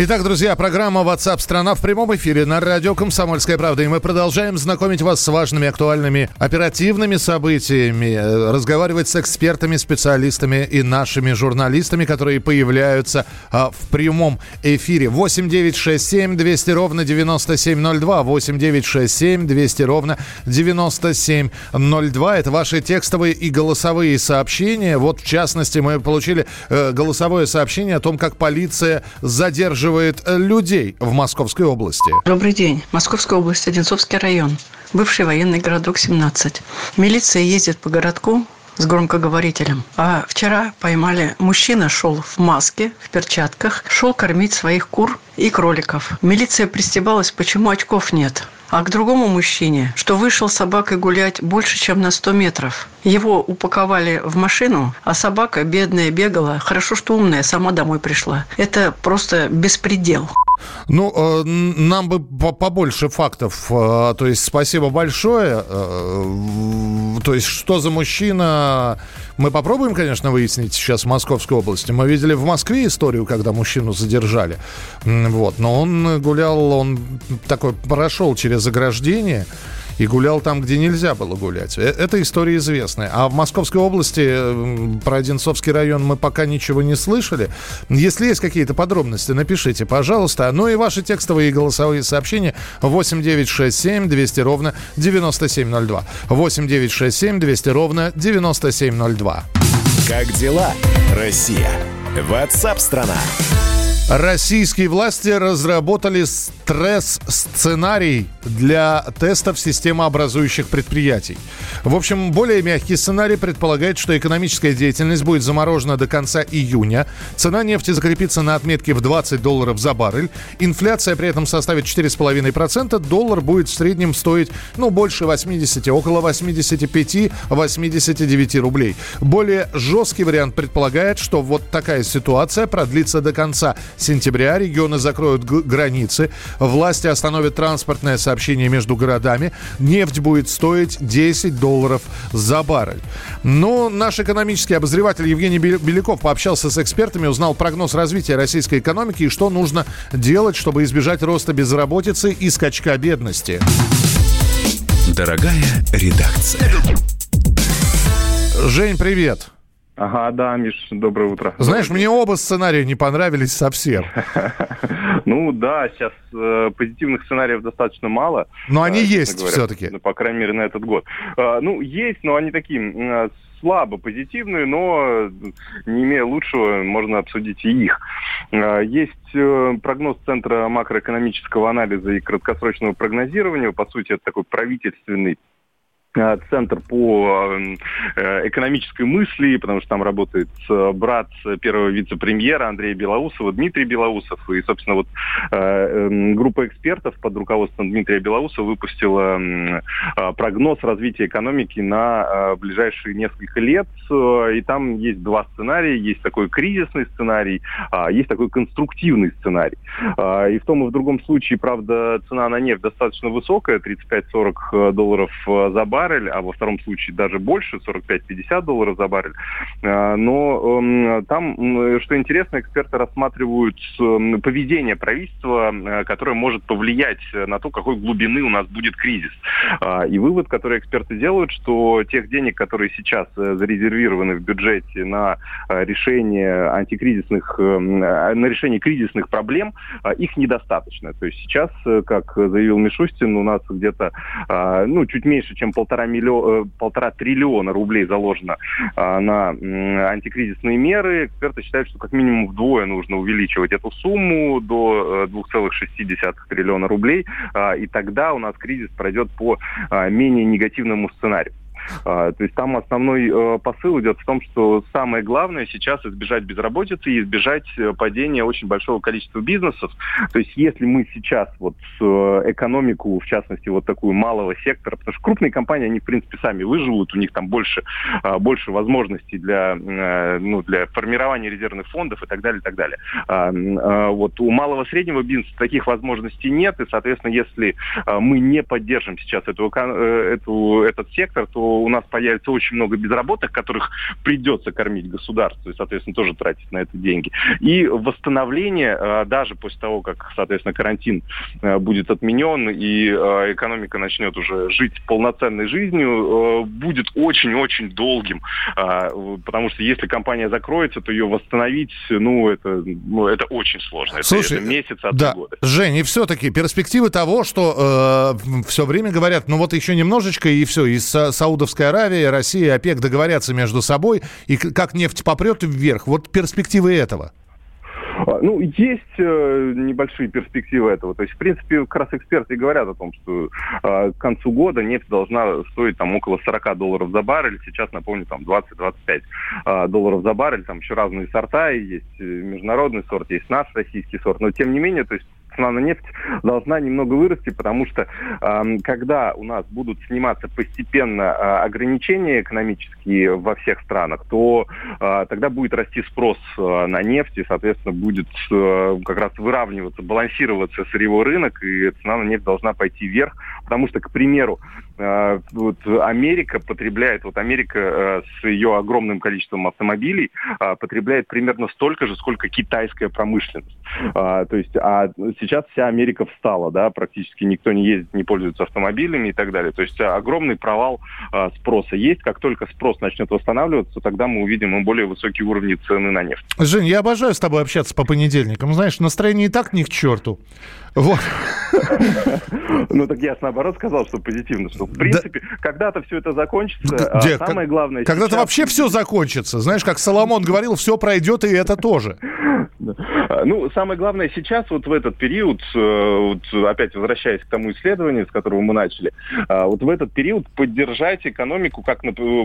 Итак, друзья, программа WhatsApp страна в прямом эфире на радио «Комсомольская правда». И мы продолжаем знакомить вас с важными, актуальными, оперативными событиями, э, разговаривать с экспертами, специалистами и нашими журналистами, которые появляются а, в прямом эфире. 8 9 6 7 200 ровно 9702. 8 9 6 7 200 ровно 9702. Это ваши текстовые и голосовые сообщения. Вот, в частности, мы получили э, голосовое сообщение о том, как полиция задерживает задерживает э, людей в Московской области. Добрый день. Московская область, Одинцовский район. Бывший военный городок 17. Милиция ездит по городку с громкоговорителем. А вчера поймали мужчина, шел в маске, в перчатках, шел кормить своих кур и кроликов. Милиция пристебалась, почему очков нет. А к другому мужчине, что вышел с собакой гулять больше, чем на 100 метров. Его упаковали в машину, а собака бедная бегала. Хорошо, что умная, сама домой пришла. Это просто беспредел. Ну, э, нам бы побольше фактов. Э, то есть, спасибо большое. Э, то есть, что за мужчина? Мы попробуем, конечно, выяснить сейчас в Московской области. Мы видели в Москве историю, когда мужчину задержали. Вот. Но он гулял, он такой прошел через ограждение и гулял там, где нельзя было гулять. Э, эта история известная. А в Московской области про Одинцовский район мы пока ничего не слышали. Если есть какие-то подробности, напишите, пожалуйста. Ну и ваши текстовые и голосовые сообщения 8 9 6 7 200 ровно 9702. 8 9 6 7 200 ровно 9702. Как дела, Россия? Ватсап-страна! Российские власти разработали стресс-сценарий для тестов системообразующих предприятий. В общем, более мягкий сценарий предполагает, что экономическая деятельность будет заморожена до конца июня. Цена нефти закрепится на отметке в 20 долларов за баррель. Инфляция при этом составит 4,5%. Доллар будет в среднем стоить, ну, больше 80, около 85-89 рублей. Более жесткий вариант предполагает, что вот такая ситуация продлится до конца сентября. Регионы закроют границы. Власти остановят транспортное сообщение между городами. Нефть будет стоить 10 долларов за баррель. Но наш экономический обозреватель Евгений Беляков пообщался с экспертами, узнал прогноз развития российской экономики и что нужно делать, чтобы избежать роста безработицы и скачка бедности. Дорогая редакция. Жень, привет. Ага, да, Миш, доброе утро. Знаешь, мне оба сценария не понравились совсем. Ну да, сейчас э, позитивных сценариев достаточно мало. Но они э, есть все-таки. Ну, по крайней мере, на этот год. Э, ну, есть, но они такие слабо позитивные, но не имея лучшего, можно обсудить и их. Есть прогноз Центра макроэкономического анализа и краткосрочного прогнозирования. По сути, это такой правительственный центр по э, экономической мысли, потому что там работает э, брат первого вице-премьера Андрея Белоусова, Дмитрий Белоусов. И, собственно, вот эм, группа экспертов под руководством Дмитрия Белоусова выпустила прогноз развития экономики на ближайшие несколько лет. И там есть два сценария. Есть такой кризисный сценарий, а есть такой конструктивный сценарий. И в том и в другом случае, правда, цена на нефть достаточно высокая, 35-40 долларов за бар баррель, а во втором случае даже больше, 45-50 долларов за баррель. А, но эм, там, что интересно, эксперты рассматривают эм, поведение правительства, э, которое может повлиять на то, какой глубины у нас будет кризис. А, и вывод, который эксперты делают, что тех денег, которые сейчас э, зарезервированы в бюджете на э, решение антикризисных, эм, на решение кризисных проблем, их недостаточно. То есть сейчас, как заявил Мишустин, у нас где-то ну, чуть меньше, чем полтора полтора, миллиона, э, полтора триллиона рублей заложено а, на антикризисные меры. Эксперты считают, что как минимум вдвое нужно увеличивать эту сумму до 2,6 э, триллиона рублей, а, и тогда у нас кризис пройдет по а, менее негативному сценарию. А, то есть там основной э, посыл идет в том, что самое главное сейчас избежать безработицы и избежать э, падения очень большого количества бизнесов. То есть если мы сейчас вот э, экономику, в частности, вот такую малого сектора, потому что крупные компании, они, в принципе, сами выживут, у них там больше, а, больше возможностей для, ну, для формирования резервных фондов и так далее, и так далее. А, вот у малого среднего бизнеса таких возможностей нет, и, соответственно, если мы не поддержим сейчас эту, эту, этот сектор, то у нас появится очень много безработных, которых придется кормить государство, и, соответственно, тоже тратить на это деньги. И восстановление, э, даже после того, как, соответственно, карантин э, будет отменен и э, экономика начнет уже жить полноценной жизнью, будет очень-очень долгим. Потому что если компания закроется, то ее восстановить, ну, это, ну, это очень сложно. Слушай, это, это месяц, а да, года. Жень, и все-таки перспективы того, что э, все время говорят, ну вот еще немножечко, и все, и Саудовская Аравия, Россия, ОПЕК договорятся между собой, и как нефть попрет вверх. Вот перспективы этого. А, ну, есть э, небольшие перспективы этого. То есть, в принципе, как раз эксперты говорят о том, что э, к концу года нефть должна стоить там около 40 долларов за баррель. Сейчас, напомню, там 20-25 э, долларов за баррель. Там еще разные сорта, есть международный сорт, есть наш российский сорт. Но, тем не менее, то есть цена на нефть должна немного вырасти, потому что э, когда у нас будут сниматься постепенно э, ограничения экономические во всех странах, то э, тогда будет расти спрос э, на нефть, и, соответственно, будет э, как раз выравниваться, балансироваться сырьевой рынок, и цена на нефть должна пойти вверх, потому что, к примеру, вот Америка потребляет, вот Америка э, с ее огромным количеством автомобилей э, потребляет примерно столько же, сколько китайская промышленность. Э, то есть, а сейчас вся Америка встала, да, практически никто не ездит, не пользуется автомобилями и так далее. То есть огромный провал э, спроса есть. Как только спрос начнет восстанавливаться, тогда мы увидим более высокие уровни цены на нефть. Жень, я обожаю с тобой общаться по понедельникам. Знаешь, настроение и так ни к черту. Вот. Ну так я наоборот сказал, что позитивно, что в принципе да. когда-то все это закончится. А Где? Самое главное. Когда-то сейчас... вообще все закончится. Знаешь, как Соломон говорил, все пройдет и это тоже. Ну, самое главное сейчас, вот в этот период, э, вот опять возвращаясь к тому исследованию, с которого мы начали, э, вот в этот период поддержать экономику, как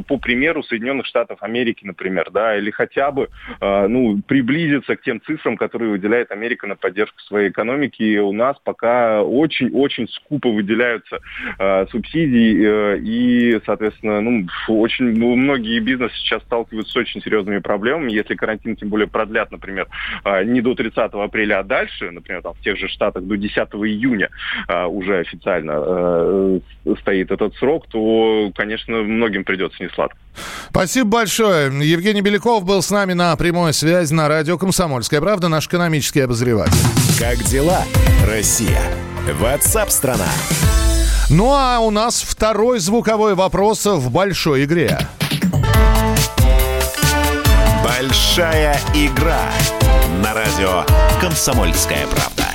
по примеру Соединенных Штатов Америки, например, да, или хотя бы, э, ну, приблизиться к тем цифрам, которые выделяет Америка на поддержку своей экономики. У нас пока очень-очень скупо выделяются субсидии, и, соответственно, ну, очень ну, многие бизнесы сейчас сталкиваются с очень серьезными проблемами. Если карантин, тем более, продлят, например, не до 30 апреля, а дальше, например, там, в тех же Штатах до 10 июня а, уже официально а, стоит этот срок, то, конечно, многим придется несладко. Спасибо большое. Евгений Беляков был с нами на прямой связи на радио «Комсомольская правда», наш экономический обозреватель. Как дела, Россия? Ватсап-страна! Ну а у нас второй звуковой вопрос в большой игре. Большая игра на радио «Комсомольская правда».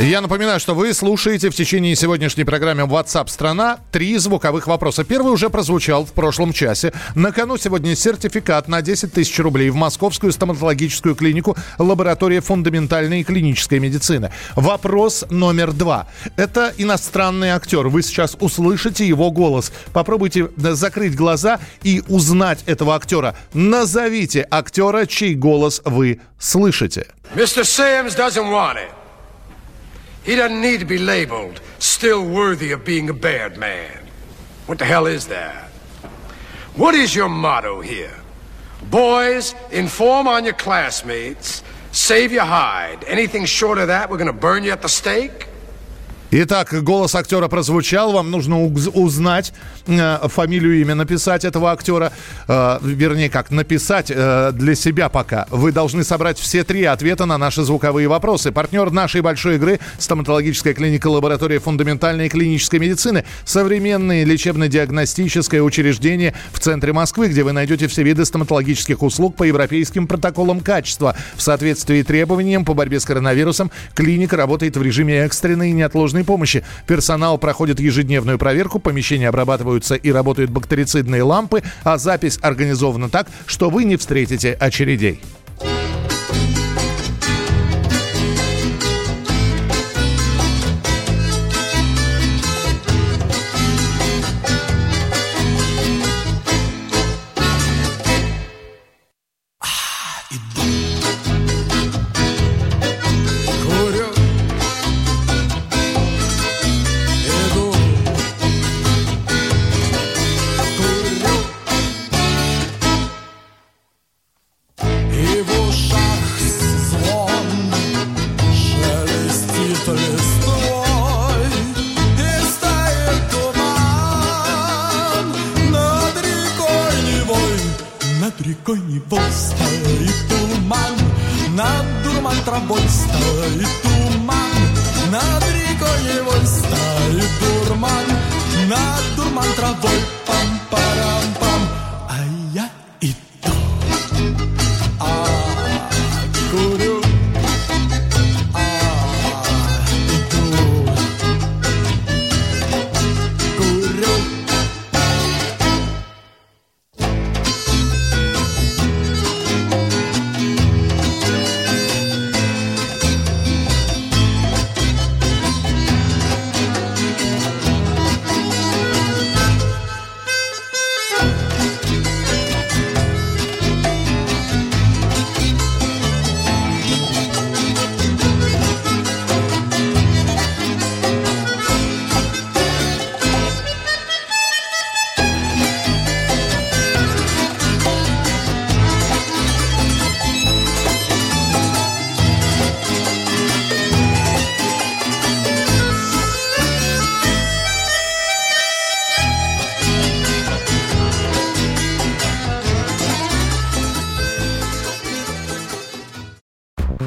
Я напоминаю, что вы слушаете в течение сегодняшней программы WhatsApp страна три звуковых вопроса. Первый уже прозвучал в прошлом часе. На кону сегодня сертификат на 10 тысяч рублей в Московскую стоматологическую клинику лаборатория фундаментальной и клинической медицины. Вопрос номер два. Это иностранный актер. Вы сейчас услышите его голос. Попробуйте закрыть глаза и узнать этого актера. Назовите актера, чей голос вы слышите. Mr. Sims doesn't want it. He doesn't need to be labeled still worthy of being a bad man. What the hell is that? What is your motto here? Boys, inform on your classmates, save your hide. Anything short of that, we're going to burn you at the stake? Итак, голос актера прозвучал. Вам нужно узнать э, фамилию, имя, написать этого актера. Э, вернее, как написать э, для себя пока. Вы должны собрать все три ответа на наши звуковые вопросы. Партнер нашей большой игры – стоматологическая клиника лаборатория фундаментальной клинической медицины. Современное лечебно-диагностическое учреждение в центре Москвы, где вы найдете все виды стоматологических услуг по европейским протоколам качества. В соответствии требованиям по борьбе с коронавирусом клиника работает в режиме экстренной и неотложной помощи. Персонал проходит ежедневную проверку, помещения обрабатываются и работают бактерицидные лампы, а запись организована так, что вы не встретите очередей. Рекой Невой стоит туман, над дурман травой стоит туман, над рекой Невой стоит дурман, над дурман травой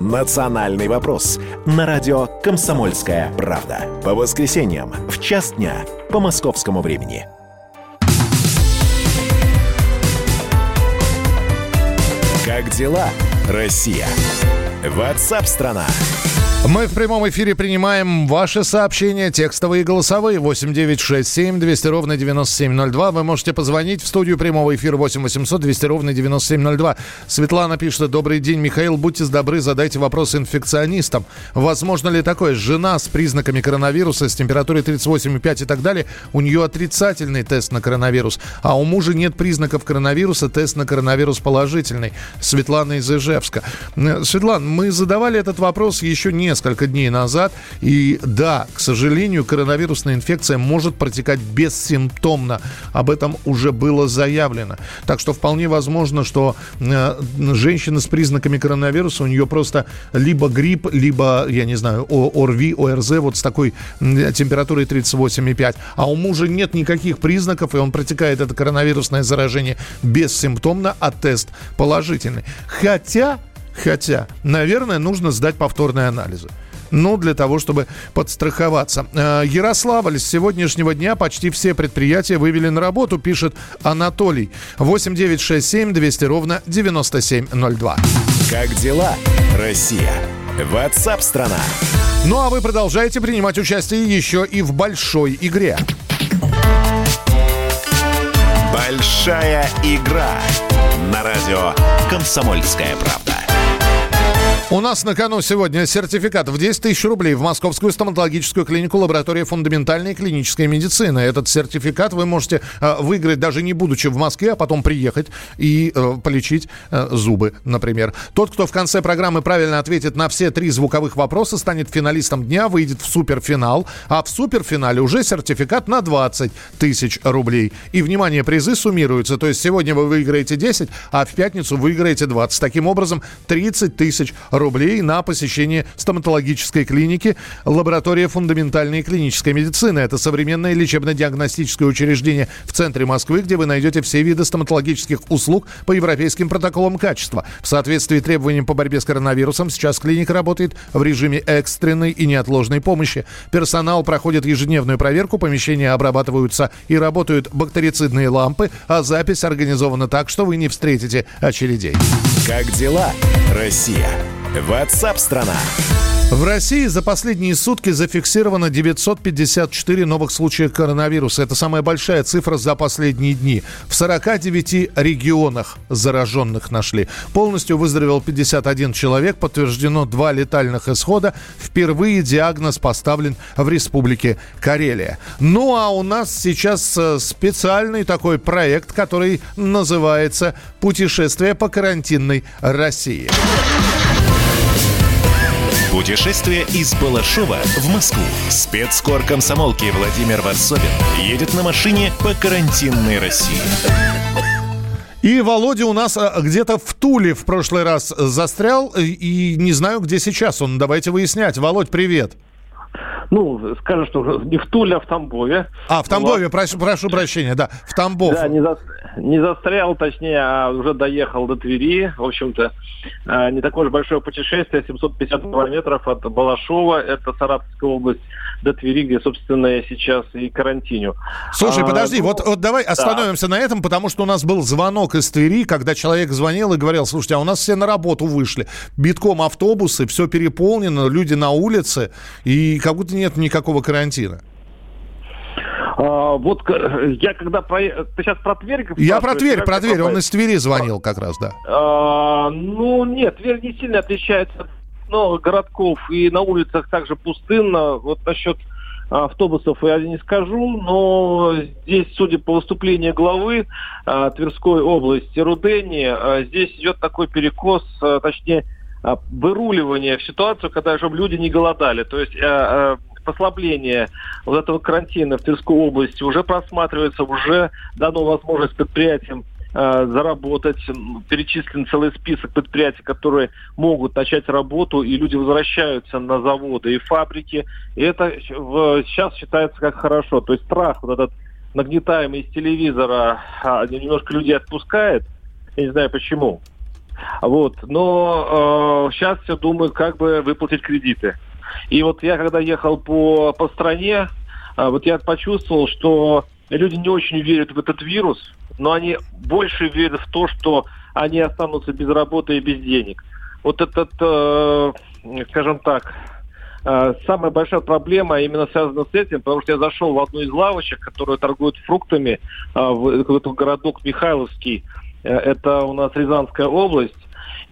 «Национальный вопрос» на радио «Комсомольская правда». По воскресеньям в час дня по московскому времени. Как дела, Россия? Ватсап-страна! Мы в прямом эфире принимаем ваши сообщения, текстовые и голосовые. 8 9 6 7 200 ровно 9702. Вы можете позвонить в студию прямого эфира 8 800 200 ровно 9702. Светлана пишет, добрый день, Михаил, будьте добры, задайте вопрос инфекционистам. Возможно ли такое? Жена с признаками коронавируса, с температурой 38,5 и так далее, у нее отрицательный тест на коронавирус, а у мужа нет признаков коронавируса, тест на коронавирус положительный. Светлана из Ижевска. Светлана, мы задавали этот вопрос еще несколько дней назад. И да, к сожалению, коронавирусная инфекция может протекать бессимптомно. Об этом уже было заявлено. Так что вполне возможно, что э, женщина с признаками коронавируса, у нее просто либо грипп, либо, я не знаю, ОРВИ, ОРЗ, вот с такой температурой 38,5. А у мужа нет никаких признаков, и он протекает это коронавирусное заражение бессимптомно, а тест положительный. Хотя Хотя, наверное, нужно сдать повторные анализы. Ну, для того, чтобы подстраховаться. Э, Ярославль с сегодняшнего дня почти все предприятия вывели на работу, пишет Анатолий. 8967 200 ровно 9702. Как дела, Россия? Ватсап-страна! Ну, а вы продолжаете принимать участие еще и в большой игре. Большая игра на радио «Комсомольская правда». У нас на кону сегодня сертификат в 10 тысяч рублей в Московскую стоматологическую клинику лаборатории фундаментальной клинической медицины. Этот сертификат вы можете э, выиграть даже не будучи в Москве, а потом приехать и э, полечить э, зубы, например. Тот, кто в конце программы правильно ответит на все три звуковых вопроса, станет финалистом дня, выйдет в суперфинал. А в суперфинале уже сертификат на 20 тысяч рублей. И, внимание, призы суммируются. То есть сегодня вы выиграете 10, а в пятницу выиграете 20. Таким образом, 30 тысяч на посещение стоматологической клиники лаборатория фундаментальной клинической медицины. Это современное лечебно-диагностическое учреждение в центре Москвы, где вы найдете все виды стоматологических услуг по европейским протоколам качества. В соответствии с требованиям по борьбе с коронавирусом сейчас клиника работает в режиме экстренной и неотложной помощи. Персонал проходит ежедневную проверку, помещения обрабатываются и работают бактерицидные лампы, а запись организована так, что вы не встретите очередей. Как дела, Россия? Ватсап-страна! В России за последние сутки зафиксировано 954 новых случая коронавируса. Это самая большая цифра за последние дни. В 49 регионах зараженных нашли. Полностью выздоровел 51 человек. Подтверждено два летальных исхода. Впервые диагноз поставлен в Республике Карелия. Ну а у нас сейчас э, специальный такой проект, который называется «Путешествие по карантинной России». Путешествие из Балашова в Москву. Спецкор комсомолки Владимир Варсобин едет на машине по карантинной России. И Володя у нас а, где-то в Туле в прошлый раз застрял, и не знаю, где сейчас он. Давайте выяснять. Володь, привет. Ну, скажешь, что не в Туле, а в Тамбове. А, в Тамбове, прошу, прошу прощения, да, в Тамбов. Да, не, за, не застрял, точнее, а уже доехал до Твери. В общем-то, а, не такое уж большое путешествие, 750 километров от Балашова, это Саратовская область, до Твери, где, собственно, я сейчас и карантиню. Слушай, А, подожди, ну, вот, вот давай да. остановимся на этом, потому что у нас был звонок из Твери, когда человек звонил и говорил, слушайте, а у нас все на работу вышли, битком автобусы, все переполнено, люди на улице, и как будто нет никакого карантина. А, вот я когда про... Ты сейчас про Тверь Я про Тверь, про Тверь, он из Твери звонил как раз, да. А, ну, нет, Тверь не сильно отличается от ну, городков, и на улицах также пустынно. Вот насчет автобусов я не скажу, но здесь, судя по выступлению главы а, Тверской области Рудени, а, здесь идет такой перекос, а, точнее, а, выруливание в ситуацию, когда чтобы люди не голодали. То есть а, а, послабление вот этого карантина в Тверской области уже просматривается, уже дано возможность предприятиям заработать. М, Перечислен целый список предприятий, которые могут начать работу, и люди возвращаются на заводы и фабрики. И это сейчас считается как хорошо. То есть страх вот этот нагнетаемый из телевизора а, немножко людей отпускает. Я не знаю почему. Вот. Но сейчас все думают, как бы выплатить кредиты. И вот я когда ехал по, по стране, а, вот я почувствовал, что люди не очень верят в этот вирус, но они больше верят в то, что они останутся без работы и без денег. Вот этот, э, скажем так, э, самая большая проблема именно связана с этим, потому что я зашел в одну из лавочек, которая торгует фруктами, э, в, этот городок Михайловский, Э, это у нас Рязанская область,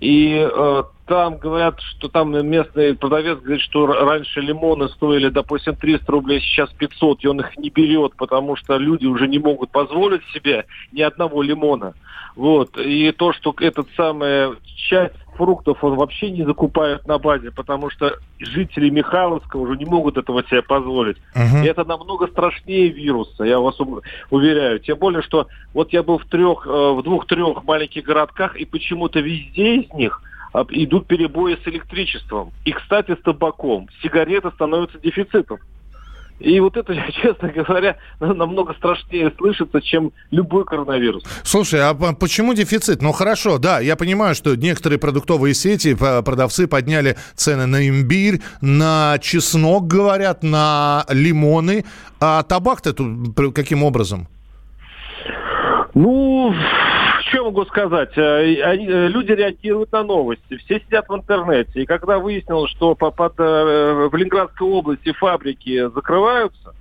и э, там говорят, что там местный продавец говорит, что раньше лимоны стоили, допустим, 300 рублей, сейчас 500, и он их не берет, потому что люди уже не могут позволить себе ни одного лимона. Вот. И то, что этот самый часть фруктов он вообще не закупает на базе, потому что жители Михайловска уже не могут этого себе позволить. И это намного страшнее вируса, я вас уверяю. Тем более, что вот я был в трех, э, в двух-трех маленьких городках, и почему-то везде из них идут перебои с электричеством. И, кстати, с табаком. Сигареты становятся дефицитом. И вот это, честно говоря, намного страшнее слышится, чем любой коронавирус. Слушай, а почему дефицит? Ну хорошо, да, я понимаю, что некоторые продуктовые сети, п- продавцы подняли цены на имбирь, на чеснок, говорят, на лимоны. А табак-то тут каким образом? Ну, что могу сказать? Э, они- э, люди реагируют на новости. Все сидят в интернете. И когда выяснилось, что по- под, э, в Ленинградской области фабрики закрываются,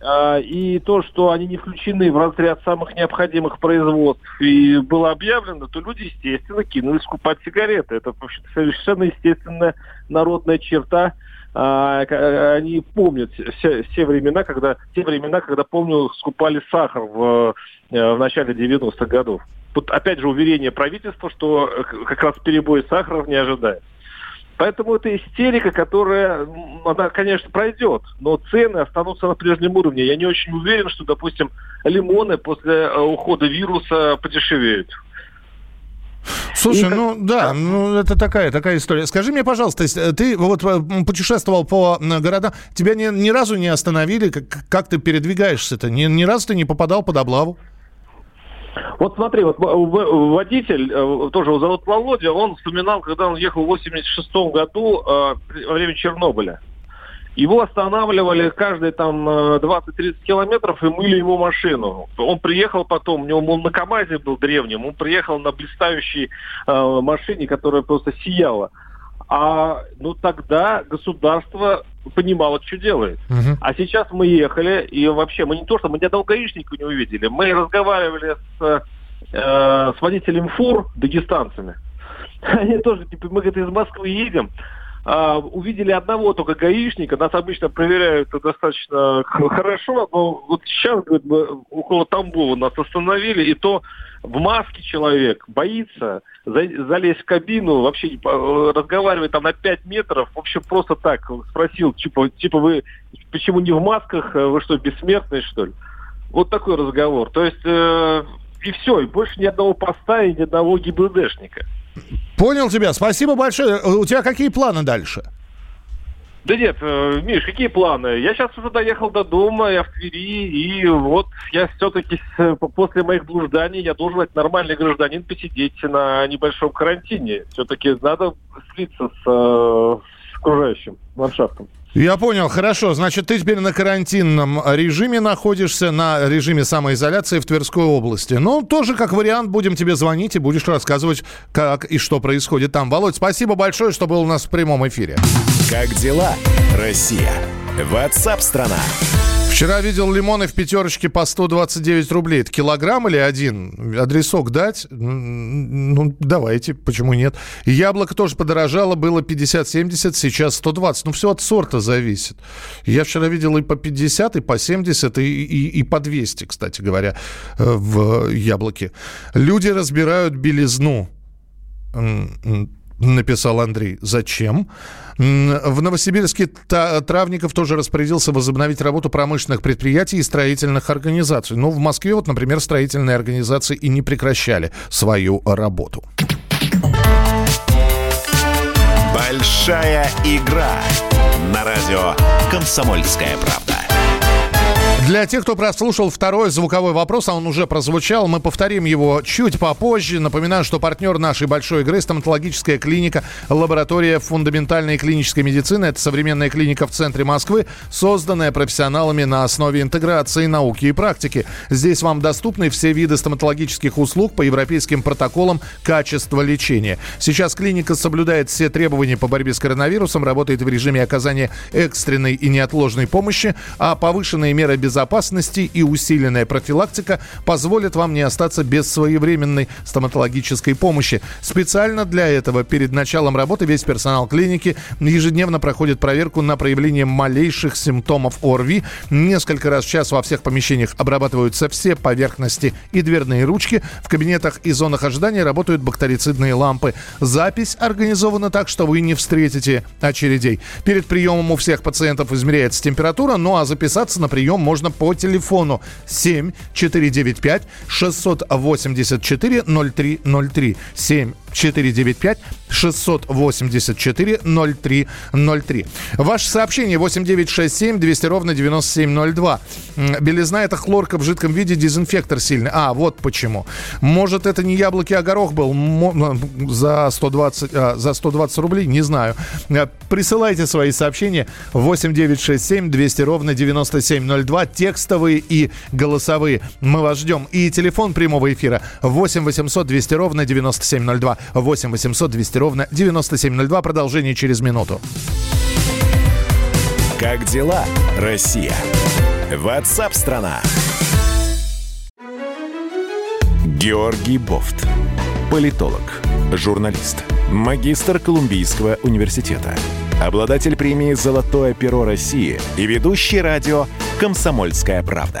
а, и то, что они не включены в разряд самых необходимых производств, и было объявлено, то люди, естественно, кинулись скупать сигареты. Это совершенно естественная народная черта. А, к- Они помнят все, все времена, когда те времена, когда помню, скупали сахар в, э, в начале 90-х годов. Тут опять же уверение правительства, что э, как раз перебой сахара не ожидает. Поэтому это истерика, которая, она, конечно, пройдет, но цены останутся на прежнем уровне. Я не очень уверен, что, допустим, лимоны после э, ухода вируса подешевеют. Слушай, ну да, ну это такая, такая история. Скажи мне, пожалуйста, если ты вот э, путешествовал по городам, тебя ни, ни разу не остановили? Как, как ты передвигаешься-то? Ни, ни разу ты не попадал под облаву? Вот смотри, вот в- водитель, э, тоже его зовут Володя, он вспоминал, когда он ехал в 86 году э, во время Чернобыля. Его останавливали каждые там э, 20-30 километров и мыли ему машину. Он приехал потом, у него он на КАМАЗе был древним, он приехал на блистающей э, машине, которая просто сияла. А ну тогда государство понимало, что делает. А сейчас мы ехали, и вообще мы не то, что мы ни одного гаишника не увидели, мы разговаривали с, э, с водителем фур, дагестанцами. Они тоже, типа, мы, говорит, из Москвы едем, а, увидели одного только гаишника, нас обычно проверяют достаточно хорошо, но вот сейчас, говорит, около Тамбова нас остановили, и то в маске человек боится залезть в кабину, вообще разговаривать там на 5 метров, в общем, просто так спросил, типа, типа вы почему не в масках, вы что, бессмертные, что ли? Вот такой разговор. То есть, э, и все, и больше ни одного поста и ни одного ГИБДДшника. Понял тебя. Спасибо большое. У тебя какие планы дальше? Да нет, э, Миш, какие планы? Я сейчас уже доехал до дома, я в Твери, и вот я все-таки после моих блужданий, я должен быть нормальный гражданин посидеть на небольшом карантине. Все-таки надо слиться э, с окружающим ландшафтом. Я понял, хорошо. Значит, ты теперь на карантинном режиме находишься, на режиме самоизоляции в Тверской области. Ну, тоже как вариант, будем тебе звонить и будешь рассказывать, как и что происходит там. Володь, спасибо большое, что был у нас в прямом эфире. Как дела, Россия? Ватсап-страна! Вчера видел лимоны в пятерочке по 129 рублей. Это килограмм или один? Адресок дать? Ну, давайте, почему нет? Яблоко тоже подорожало, было 50-70, сейчас 120. Ну, все от сорта зависит. Я вчера видел и по 50, и по 70, и, и, и по 200, кстати говоря, э, в яблоке. Люди разбирают белизну написал Андрей. Зачем? В Новосибирске Травников тоже распорядился возобновить работу промышленных предприятий и строительных организаций. Ну, в Москве, вот, например, строительные организации и не прекращали свою работу. Большая игра на радио «Комсомольская правда». Для тех, кто прослушал второй звуковой вопрос, а он уже прозвучал, мы повторим его чуть попозже. Напоминаю, что партнер нашей большой игры – стоматологическая клиника, лаборатория фундаментальной клинической медицины. Это современная клиника в центре Москвы, созданная профессионалами на основе интеграции науки и практики. Здесь вам доступны все виды стоматологических услуг по европейским протоколам качества лечения. Сейчас клиника соблюдает все требования по борьбе с коронавирусом, работает в режиме оказания экстренной и неотложной помощи, а повышенные меры безопасности безопасности и усиленная профилактика позволят вам не остаться без своевременной стоматологической помощи. Специально для этого перед началом работы весь персонал клиники ежедневно проходит проверку на проявление малейших симптомов ОРВИ. Несколько раз в час во всех помещениях обрабатываются все поверхности и дверные ручки. В кабинетах и зонах ожидания работают бактерицидные лампы. Запись организована так, что вы не встретите очередей. Перед приемом у всех пациентов измеряется температура, ну а записаться на прием можно можно по телефону 7 495 684 0303 7 495 684 0303. Ваше сообщение 8967 200 ровно 9702. Белизна это хлорка в жидком виде, дезинфектор сильный. А, вот почему. Может, это не яблоки, а горох был за 120, а, за 120 рублей? Не знаю. Э, присылайте свои сообщения 8967 200 ровно 9702. Текстовые и голосовые. Мы вас ждем. И телефон прямого эфира 8 800 200 ровно 9702. 8 800 200 ровно 9702. Продолжение через минуту. Как дела, Россия? Ватсап-страна! Георгий Бофт. Политолог, журналист, магистр Колумбийского университета, обладатель премии «Золотое перо России» и ведущий радио «Комсомольская правда»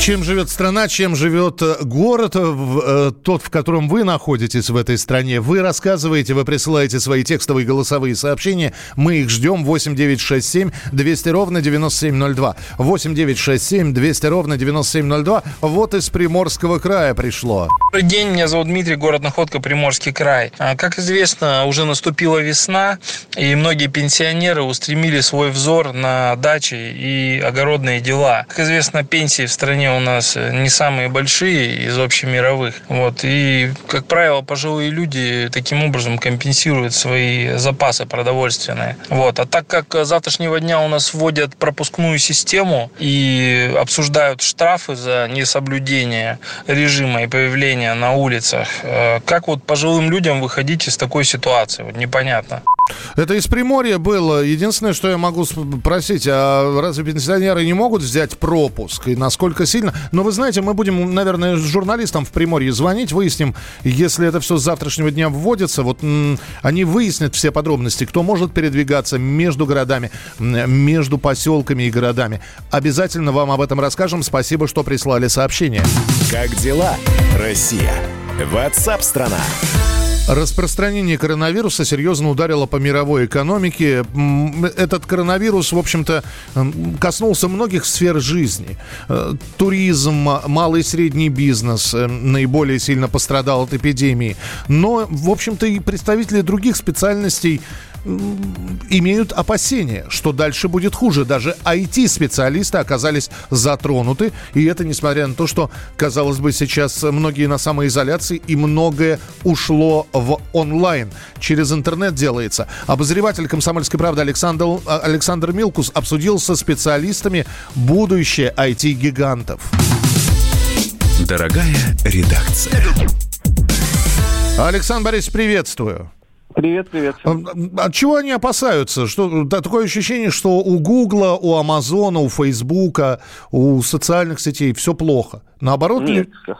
Чем живет страна, чем живет э, город, э, э, тот, в котором вы находитесь в этой стране. Вы рассказываете, вы присылаете свои текстовые голосовые сообщения. Мы их ждем. 8 9 6 7 200 ровно 9702. 8 9 6 7 200 ровно 9702. Вот из Приморского края пришло. Добрый день, меня зовут Дмитрий, город Находка, Приморский край. А, как известно, уже наступила весна, и многие пенсионеры устремили свой взор на дачи и огородные дела. Как известно, пенсии в стране стране у нас не самые большие из общемировых. Вот. И, как правило, пожилые люди таким образом компенсируют свои запасы продовольственные. Вот. А так как завтрашнего дня у нас вводят пропускную систему и обсуждают штрафы за несоблюдение режима и появление на улицах, э, как вот пожилым людям выходить из такой ситуации? Вот непонятно. Это из Приморья было. Единственное, что я могу спросить, а разве пенсионеры не могут взять пропуск? И насколько сильно? Но вы знаете, мы будем, наверное, журналистам в Приморье звонить, выясним, если это все с завтрашнего дня вводится, вот они выяснят все подробности, кто может передвигаться между городами, между поселками и городами. Обязательно вам об этом расскажем. Спасибо, что прислали сообщение. Как дела, Россия? Ватсап-страна! Распространение коронавируса серьезно ударило по мировой экономике. Этот коронавирус, в общем-то, коснулся многих сфер жизни. Э, туризм, малый и средний бизнес э, наиболее сильно пострадал от эпидемии. Но, в общем-то, и представители других специальностей имеют опасения, что дальше будет хуже. Даже IT-специалисты оказались затронуты. И это несмотря на то, что, казалось бы, сейчас многие на самоизоляции и многое ушло в онлайн. Через интернет делается. Обозреватель «Комсомольской правды» Александр, Александр Милкус обсудил со специалистами будущее IT-гигантов. Дорогая редакция. Александр Борисович, приветствую. Привет, привет. От чего они опасаются? Что, такое ощущение, что у Гугла, у Амазона, у Фейсбука, у социальных сетей все плохо. Наоборот Нет, ли?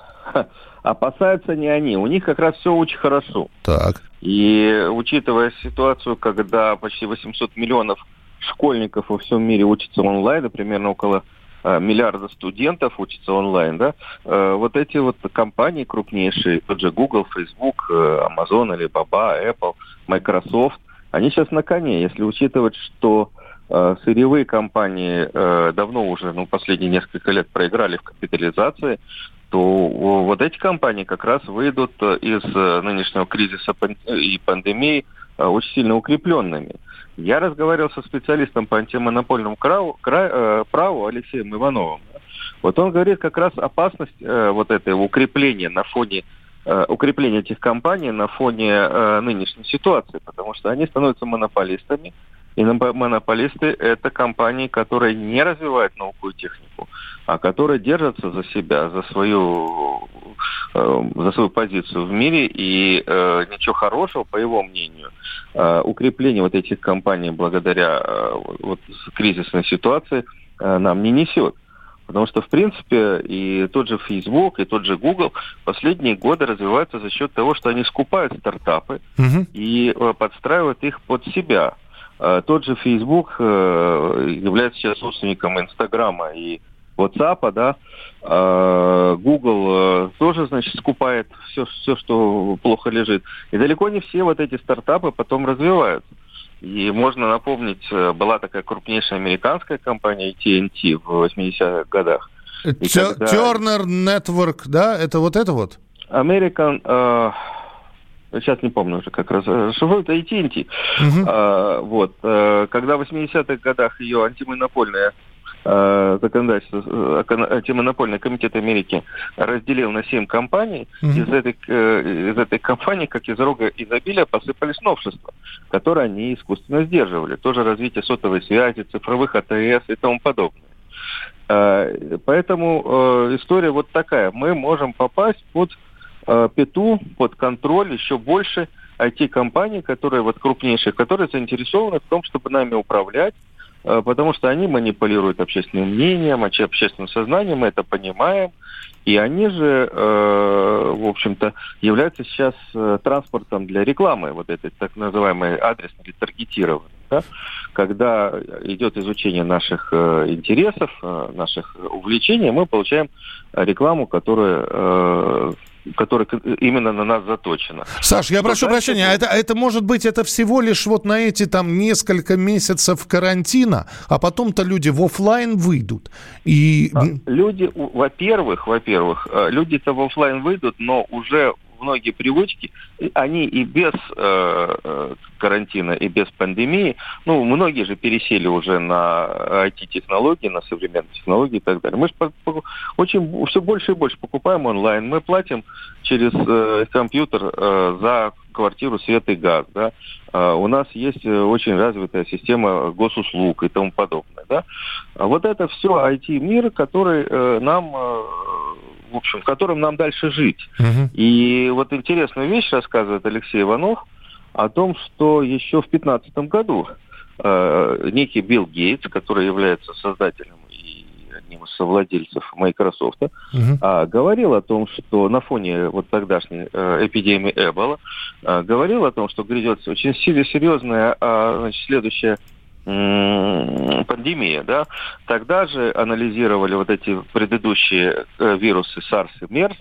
опасаются не они. У них как раз все очень хорошо. Так. И учитывая ситуацию, когда почти 800 миллионов школьников во всем мире учатся онлайн, примерно около миллиарда студентов учатся онлайн, да, э, вот эти вот компании крупнейшие, тот же Google, Facebook, э, Amazon, Alibaba, Apple, Microsoft, они сейчас на коне, если учитывать, что сырьевые компании давно уже, ну, последние несколько лет проиграли в капитализации, то вот эти компании как раз выйдут из нынешнего кризиса и пандемии очень сильно укрепленными. Я разговаривал со специалистом по антимонопольному праву, э, праву Алексеем Ивановым. Вот он говорит, как раз опасность э, вот этого укрепления на фоне э, укрепления этих компаний на фоне э, нынешней ситуации, потому что они становятся монополистами, и монополисты – это компании, которые не развивают науку и технику, а которые держатся за себя, за свою, э, за свою позицию в мире. И э, ничего хорошего, по его мнению, э, укрепление вот этих компаний благодаря э, вот, кризисной ситуации э, нам не несет. Потому что, в принципе, и тот же Facebook, и тот же Google последние годы развиваются за счет того, что они скупают стартапы угу. и э, подстраивают их под себя. Э, тот же Facebook э, является сейчас собственником Инстаграма и WhatsApp, да, э, Google тоже, значит, скупает все, все, что плохо лежит. И далеко не все вот эти стартапы потом развиваются. И можно напомнить, была такая крупнейшая американская компания TNT в 80-х годах. Когда... Turner Network, да? Это вот это вот? American... Uh сейчас не помню уже как раз, шифрует AT&T. Угу. А, вот, а, когда в 80-х годах ее антимонопольная э, законодательство, антимонопольный комитет Америки разделил на семь компаний. Mm-hmm. Из, этой, из этой компании, как из рога изобилия, посыпались новшества, которые они искусственно сдерживали. Тоже развитие сотовой связи, цифровых АТС и тому подобное. Поэтому история вот такая. Мы можем попасть под э, пету под контроль еще больше IT-компаний, которые вот крупнейшие, которые заинтересованы в том, чтобы нами управлять, э, потому что они манипулируют общественным мнением, общественным сознанием, мы это понимаем. И они же, э, в общем-то, являются сейчас э, транспортом для рекламы, вот этой так называемой адресной или таргетированной. Да? Когда идет изучение наших интересов, наших увлечений, мы получаем рекламу, которая которая именно на нас заточена. Саш, я прошу прощения, а это, это может быть это всего лишь вот на эти там несколько месяцев карантина, а потом-то люди в офлайн выйдут. И... А, люди, во-первых, во-первых, э, люди-то в офлайн выйдут, но уже многие привычки, они и без э, э карантина, и без пандемии, ну, многие же пересели уже на IT-технологии, на современные технологии и так далее. Мы же очень все больше и больше покупаем онлайн. Мы платим через э, компьютер э, за квартиру, свет и газ, да. Uh, у нас есть э, очень развитая система госуслуг и тому подобное, да. А вот это все IT-мир, который uh, нам uh, в общем, в котором нам дальше жить. Uh-huh. И вот интересную вещь рассказывает Алексей Иванов о том, что еще в 2015 году э, некий Билл Гейтс, который является создателем и одним из совладельцев Microsoft, uh-huh. э, говорил о том, что на фоне вот тогдашней э, эпидемии Эбола, э, говорил о том, что грядет очень серьезная э, значит, следующая пандемия, да, тогда же анализировали вот эти предыдущие э, вирусы SARS и MERS,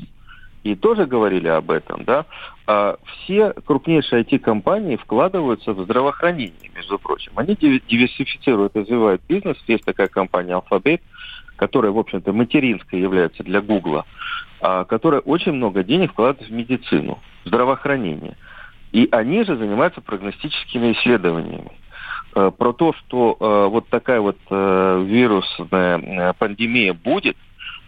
и тоже говорили об этом, да, а все крупнейшие IT-компании вкладываются в здравоохранение, между прочим. Они диверсифицируют, развивают бизнес. Есть такая компания Alphabet, которая, в общем-то, материнской является для Гугла, а, которая очень много денег вкладывает в медицину, здравоохранение. И они же занимаются прогностическими исследованиями. Э, про то, что э, вот такая вот э, вирусная пандемия будет,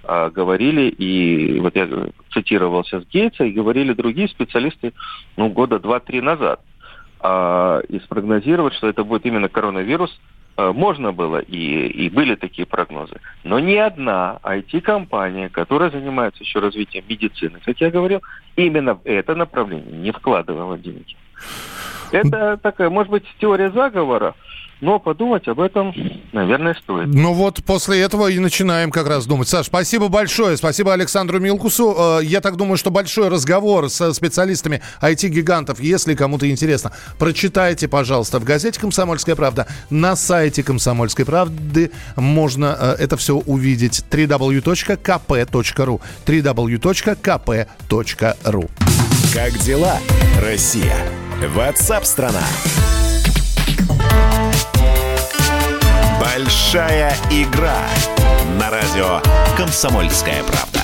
говорили, и вот я цитировал сейчас Гейтса, и говорили другие специалисты ну, года два-три назад. А, и спрогнозировать, что это будет именно коронавирус, можно было, и, и были такие прогнозы. Но ни одна IT-компания, которая занимается еще развитием медицины, как я говорил, именно в это направление не вкладывала деньги. Это такая, может быть, теория заговора, но подумать об этом, наверное, стоит. Ну вот после этого и начинаем как раз думать. Саш, спасибо большое. Спасибо Александру Милкусу. Э, я так думаю, что большой разговор со специалистами IT-гигантов, если кому-то интересно, прочитайте, пожалуйста, в газете «Комсомольская правда». На сайте «Комсомольской правды» можно э, это все увидеть. www.kp.ru www.kp.ru Как дела, Россия? Ватсап-страна! Большая игра на радио «Комсомольская правда».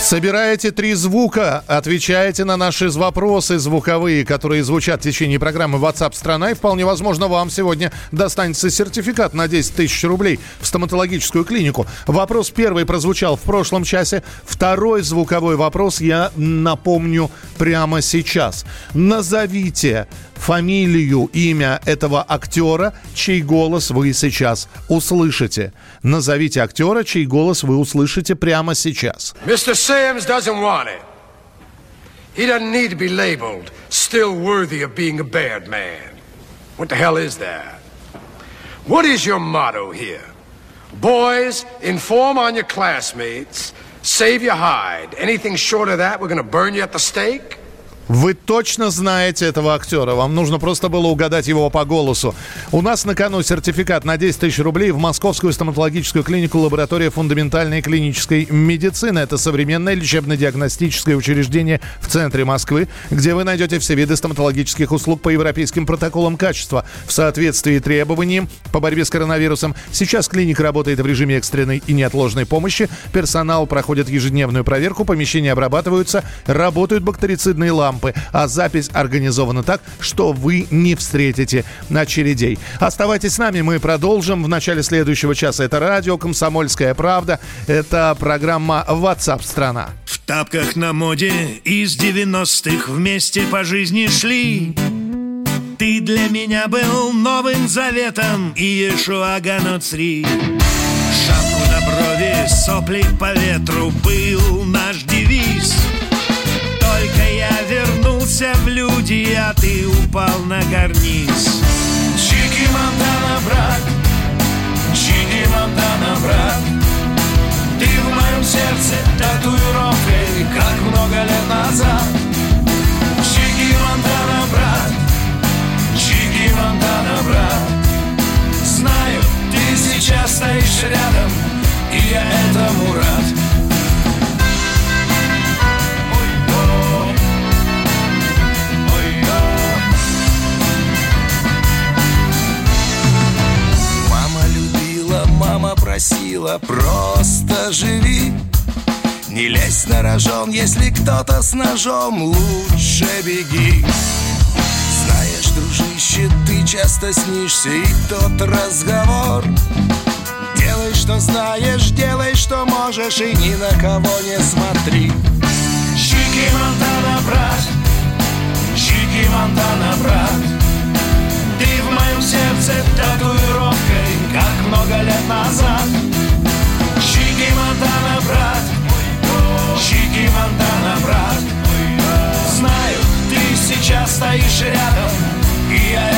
Собираете три звука, отвечаете на наши вопросы звуковые, которые звучат в течение программы WhatsApp страна, и вполне возможно вам сегодня достанется сертификат на 10 тысяч рублей в стоматологическую клинику. Вопрос первый прозвучал в прошлом часе, второй звуковой вопрос я напомню прямо сейчас. Назовите фамилию, имя этого актера, чей голос вы сейчас услышите. Назовите актера, чей голос вы услышите прямо сейчас. Mr. Sims doesn't want it. He doesn't need to be labeled still worthy of being a bad man. What the hell is that? What is your motto here? Boys, inform on your classmates, save your hide. Anything short of that, we're going to burn you at the stake? Вы точно знаете этого актера. Вам нужно просто было угадать его по голосу. У нас на кону сертификат на 10 тысяч рублей в Московскую стоматологическую клинику лаборатория фундаментальной клинической медицины. Это современное лечебно-диагностическое учреждение в центре Москвы, где вы найдете все виды стоматологических услуг по европейским протоколам качества в соответствии требованиям по борьбе с коронавирусом. Сейчас клиника работает в режиме экстренной и неотложной помощи. Персонал проходит ежедневную проверку, помещения обрабатываются, работают бактерицидные лампы лампы, а запись организована так, что вы не встретите очередей. Оставайтесь с нами, мы продолжим в начале следующего часа. Это радио «Комсомольская правда», это программа WhatsApp страна В тапках на моде из 90-х вместе по жизни шли. Ты для меня был новым заветом и Иешуа Ганоцри. Шапку на брови, сопли по ветру был наш вернулся в люди, а ты упал на карниз. Чики Монтана, брат, Чики Монтана, брат, ты в моем сердце татуировкой, как много лет назад. Чики Монтана, брат, Чики Монтана, брат, знаю, ты сейчас стоишь рядом, и я этому рад. Просила, просто живи Не лезь на рожон, если кто-то с ножом Лучше беги. Знаешь, дружище, ты часто снишься И тот разговор. Делай, что знаешь, делай, что можешь И ни на кого не смотри. Чики Монтана, брат. Чики Монтана, брат. Ты в моем сердце лет назад. Чики Монтана, брат Чики Монтана, брат. Знаю, ты сейчас стоишь рядом И я